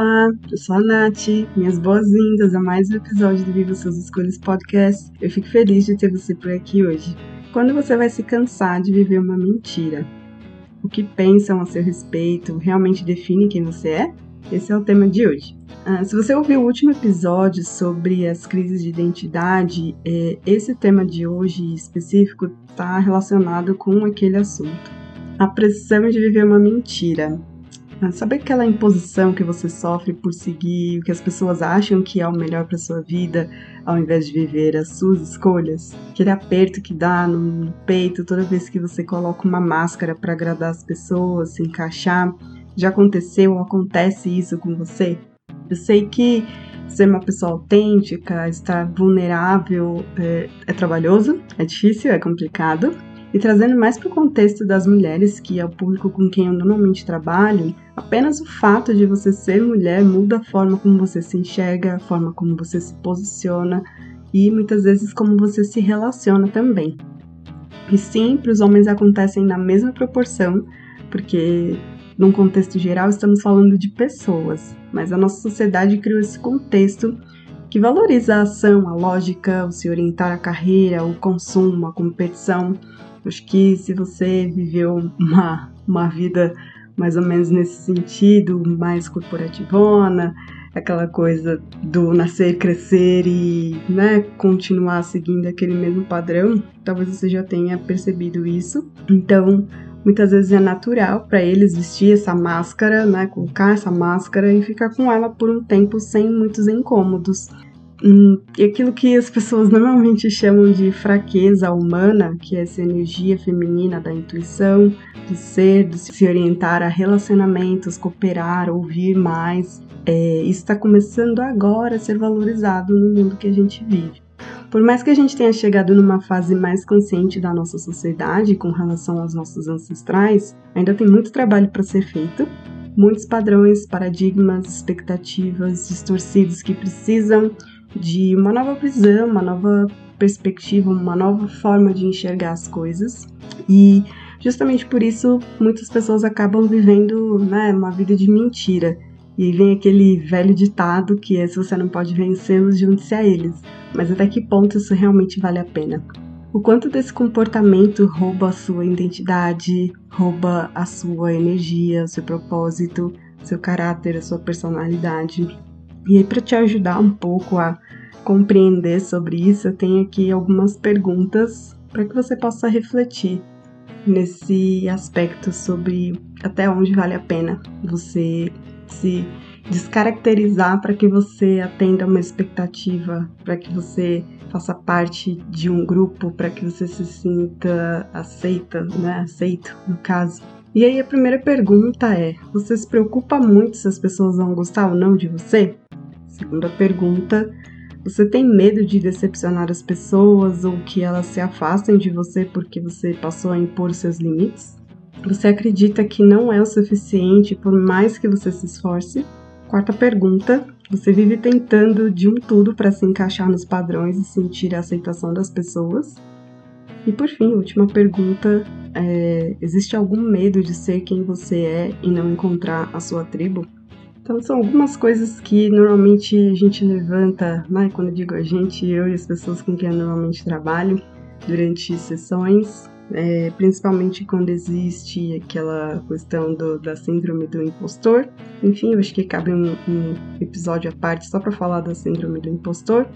Olá, eu sou a Nath, minhas boas-vindas a mais um episódio do Viva Suas Escolhas Podcast. Eu fico feliz de ter você por aqui hoje. Quando você vai se cansar de viver uma mentira? O que pensam a seu respeito realmente define quem você é? Esse é o tema de hoje. Ah, se você ouviu o último episódio sobre as crises de identidade, é, esse tema de hoje específico está relacionado com aquele assunto. A pressão de viver uma mentira. Sabe aquela imposição que você sofre por seguir o que as pessoas acham que é o melhor para sua vida, ao invés de viver as suas escolhas? Aquele aperto que dá no peito toda vez que você coloca uma máscara para agradar as pessoas, se encaixar. Já aconteceu ou acontece isso com você? Eu sei que ser uma pessoa autêntica, estar vulnerável é, é trabalhoso, é difícil, é complicado, e trazendo mais para o contexto das mulheres, que é o público com quem eu normalmente trabalho, apenas o fato de você ser mulher muda a forma como você se enxerga, a forma como você se posiciona e muitas vezes como você se relaciona também. E sim, para os homens acontecem na mesma proporção, porque num contexto geral estamos falando de pessoas, mas a nossa sociedade criou esse contexto que valoriza a ação, a lógica, o se orientar à carreira, o consumo, a competição Acho que se você viveu uma, uma vida mais ou menos nesse sentido, mais corporativona, aquela coisa do nascer, crescer e né, continuar seguindo aquele mesmo padrão, talvez você já tenha percebido isso. Então, muitas vezes é natural para eles vestir essa máscara, né, colocar essa máscara e ficar com ela por um tempo sem muitos incômodos. Hum, e aquilo que as pessoas normalmente chamam de fraqueza humana, que é essa energia feminina da intuição, do ser, de se orientar a relacionamentos, cooperar, ouvir mais, é, está começando agora a ser valorizado no mundo que a gente vive. Por mais que a gente tenha chegado numa fase mais consciente da nossa sociedade com relação aos nossos ancestrais, ainda tem muito trabalho para ser feito, muitos padrões, paradigmas, expectativas distorcidos que precisam de uma nova visão, uma nova perspectiva, uma nova forma de enxergar as coisas. E justamente por isso muitas pessoas acabam vivendo né, uma vida de mentira. E vem aquele velho ditado que é se você não pode vencê-los, junte-se a eles. Mas até que ponto isso realmente vale a pena? O quanto desse comportamento rouba a sua identidade, rouba a sua energia, o seu propósito, seu caráter, a sua personalidade. E aí, para te ajudar um pouco a compreender sobre isso, eu tenho aqui algumas perguntas para que você possa refletir nesse aspecto sobre até onde vale a pena você se descaracterizar para que você atenda uma expectativa, para que você faça parte de um grupo, para que você se sinta aceita, né? Aceito, no caso. E aí a primeira pergunta é: você se preocupa muito se as pessoas vão gostar ou não de você? Segunda pergunta: você tem medo de decepcionar as pessoas ou que elas se afastem de você porque você passou a impor seus limites? Você acredita que não é o suficiente por mais que você se esforce? Quarta pergunta: você vive tentando de um tudo para se encaixar nos padrões e sentir a aceitação das pessoas? E por fim, última pergunta: é, existe algum medo de ser quem você é e não encontrar a sua tribo? Então são algumas coisas que normalmente a gente levanta, né? Quando eu digo a gente, eu e as pessoas com quem eu normalmente trabalho durante sessões, é, principalmente quando existe aquela questão do, da síndrome do impostor. Enfim, eu acho que cabe um, um episódio à parte só para falar da síndrome do impostor.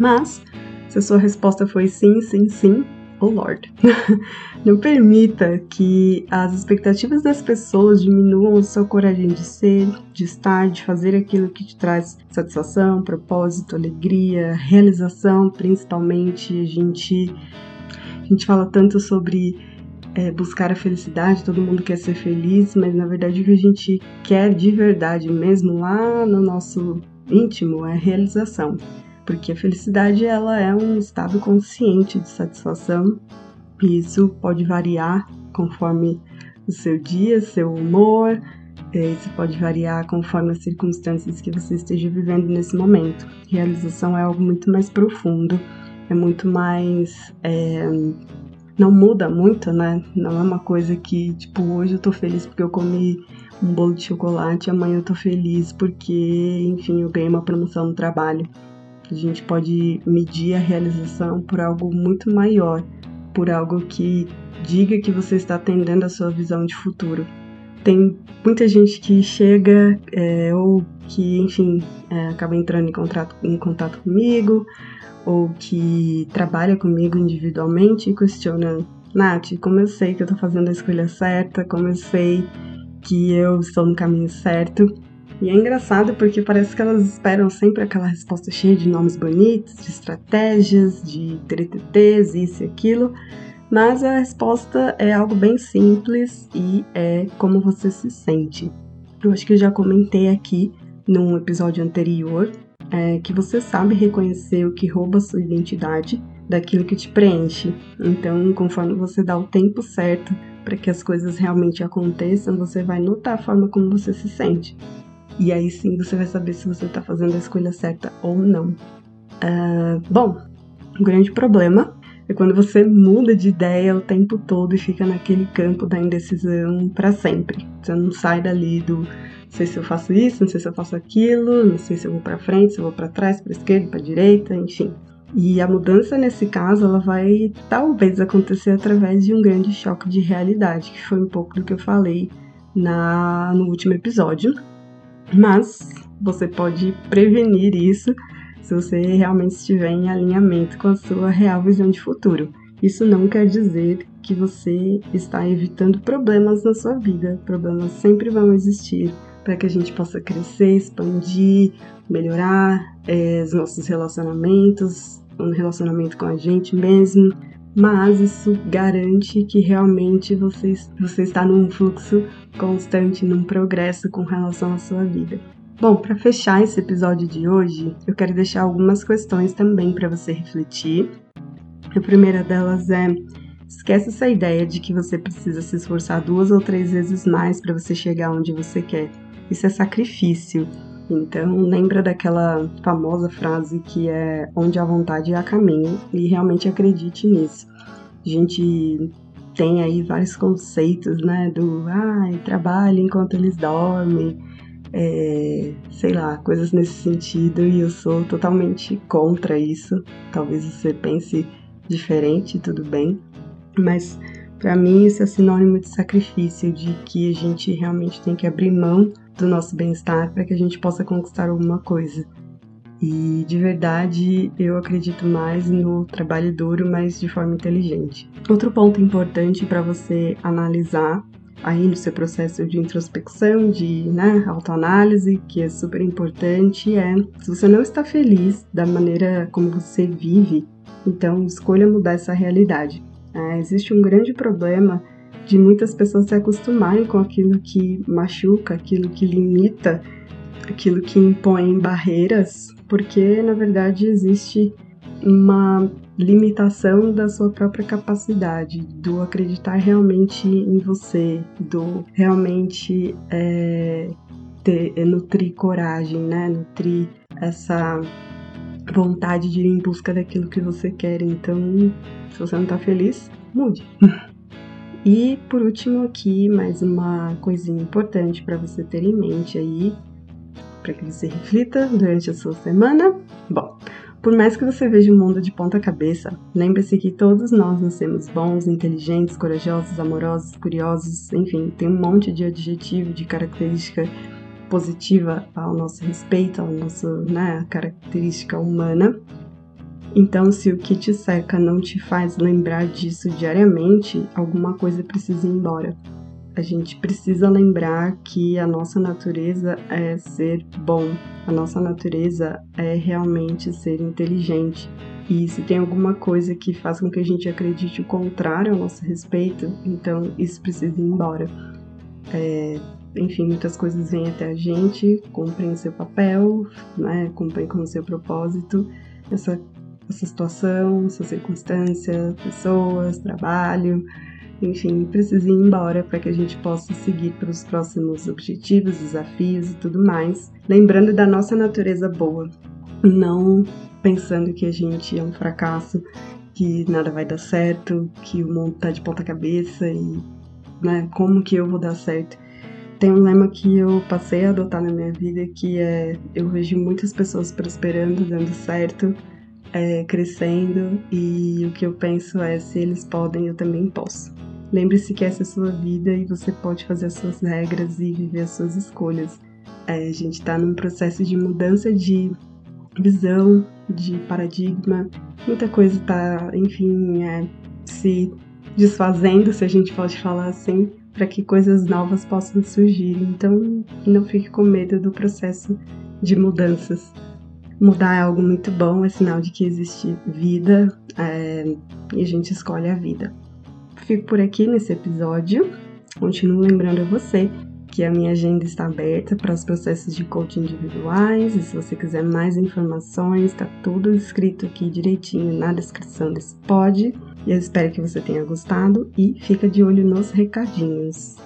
Mas, se a sua resposta foi sim, sim, sim, oh Lord. Não permita que as expectativas das pessoas diminuam a sua coragem de ser, de estar, de fazer aquilo que te traz satisfação, propósito, alegria, realização, principalmente. A gente, a gente fala tanto sobre é, buscar a felicidade, todo mundo quer ser feliz, mas na verdade o que a gente quer de verdade mesmo lá no nosso íntimo é realização. Porque a felicidade ela é um estado consciente de satisfação e isso pode variar conforme o seu dia, seu humor, é, isso pode variar conforme as circunstâncias que você esteja vivendo nesse momento. Realização é algo muito mais profundo, é muito mais. É, não muda muito, né? Não é uma coisa que, tipo, hoje eu tô feliz porque eu comi um bolo de chocolate, amanhã eu tô feliz porque, enfim, eu ganhei uma promoção no trabalho. A gente pode medir a realização por algo muito maior, por algo que diga que você está atendendo a sua visão de futuro. Tem muita gente que chega é, ou que, enfim, é, acaba entrando em contato, em contato comigo ou que trabalha comigo individualmente e questiona, Nath, como eu sei que eu tô fazendo a escolha certa, como eu sei que eu estou no caminho certo. E é engraçado porque parece que elas esperam sempre aquela resposta cheia de nomes bonitos, de estratégias, de TTTs, isso e aquilo, mas a resposta é algo bem simples e é como você se sente. Eu acho que eu já comentei aqui num episódio anterior é, que você sabe reconhecer o que rouba sua identidade daquilo que te preenche. Então, conforme você dá o tempo certo para que as coisas realmente aconteçam, você vai notar a forma como você se sente. E aí sim você vai saber se você está fazendo a escolha certa ou não. Uh, bom, o grande problema é quando você muda de ideia o tempo todo e fica naquele campo da indecisão para sempre. Você não sai dali do não sei se eu faço isso, não sei se eu faço aquilo, não sei se eu vou para frente, se eu vou para trás, para esquerda, para direita, enfim. E a mudança nesse caso, ela vai talvez acontecer através de um grande choque de realidade, que foi um pouco do que eu falei na no último episódio. Mas você pode prevenir isso se você realmente estiver em alinhamento com a sua real visão de futuro. Isso não quer dizer que você está evitando problemas na sua vida. Problemas sempre vão existir para que a gente possa crescer, expandir, melhorar é, os nossos relacionamentos, um relacionamento com a gente mesmo. Mas isso garante que realmente você, você está num fluxo constante, num progresso com relação à sua vida. Bom, para fechar esse episódio de hoje, eu quero deixar algumas questões também para você refletir. A primeira delas é: esquece essa ideia de que você precisa se esforçar duas ou três vezes mais para você chegar onde você quer. Isso é sacrifício. Então, lembra daquela famosa frase que é onde a vontade há caminho e realmente acredite nisso. A gente tem aí vários conceitos, né, do ai, ah, trabalhe enquanto eles dormem, é, sei lá, coisas nesse sentido e eu sou totalmente contra isso. Talvez você pense diferente, tudo bem, mas para mim isso é sinônimo de sacrifício, de que a gente realmente tem que abrir mão do nosso bem-estar para que a gente possa conquistar alguma coisa. E de verdade eu acredito mais no trabalho duro, mas de forma inteligente. Outro ponto importante para você analisar aí no seu processo de introspecção, de né, autoanálise, que é super importante, é se você não está feliz da maneira como você vive, então escolha mudar essa realidade. É, existe um grande problema de muitas pessoas se acostumarem com aquilo que machuca, aquilo que limita, aquilo que impõe barreiras, porque na verdade existe uma limitação da sua própria capacidade, do acreditar realmente em você, do realmente é, ter, nutrir coragem, né? Nutrir essa vontade de ir em busca daquilo que você quer. Então, se você não tá feliz, mude. e por último aqui, mais uma coisinha importante para você ter em mente aí, para que você reflita durante a sua semana. Bom, por mais que você veja o mundo de ponta cabeça, lembre-se que todos nós nascemos bons, inteligentes, corajosos, amorosos, curiosos, enfim, tem um monte de adjetivo, de característica positiva ao nosso respeito, ao nosso, né, característica humana. Então, se o que te cerca não te faz lembrar disso diariamente, alguma coisa precisa ir embora a gente precisa lembrar que a nossa natureza é ser bom, a nossa natureza é realmente ser inteligente. E se tem alguma coisa que faz com que a gente acredite o contrário ao nosso respeito, então isso precisa ir embora. É, enfim, muitas coisas vêm até a gente, cumprem seu papel, né, cumprem com o seu propósito, essa, essa situação, essa circunstância, pessoas, trabalho, enfim, precisa ir embora para que a gente possa seguir para os próximos objetivos, desafios e tudo mais. Lembrando da nossa natureza boa, não pensando que a gente é um fracasso, que nada vai dar certo, que o mundo tá de ponta cabeça e né, como que eu vou dar certo. Tem um lema que eu passei a adotar na minha vida que é eu vejo muitas pessoas prosperando, dando certo, é, crescendo e o que eu penso é se eles podem, eu também posso. Lembre-se que essa é a sua vida e você pode fazer as suas regras e viver as suas escolhas. É, a gente está num processo de mudança de visão, de paradigma. Muita coisa está, enfim, é, se desfazendo, se a gente pode falar assim, para que coisas novas possam surgir. Então, não fique com medo do processo de mudanças. Mudar é algo muito bom, é sinal de que existe vida é, e a gente escolhe a vida. Fico por aqui nesse episódio. Continuo lembrando a você que a minha agenda está aberta para os processos de coaching individuais. E se você quiser mais informações, está tudo escrito aqui direitinho na descrição desse pod. E eu espero que você tenha gostado e fica de olho nos recadinhos.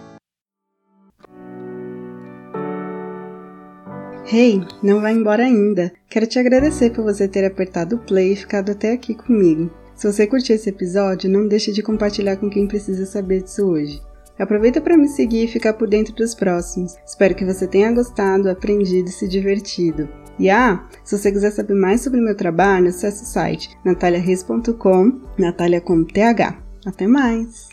Hey, não vai embora ainda! Quero te agradecer por você ter apertado o play e ficado até aqui comigo. Se você curtiu esse episódio, não deixe de compartilhar com quem precisa saber disso hoje. Aproveita para me seguir e ficar por dentro dos próximos. Espero que você tenha gostado, aprendido e se divertido. E ah, se você quiser saber mais sobre meu trabalho, acesse o site nataliareis.com, Natalia com TH. Até mais!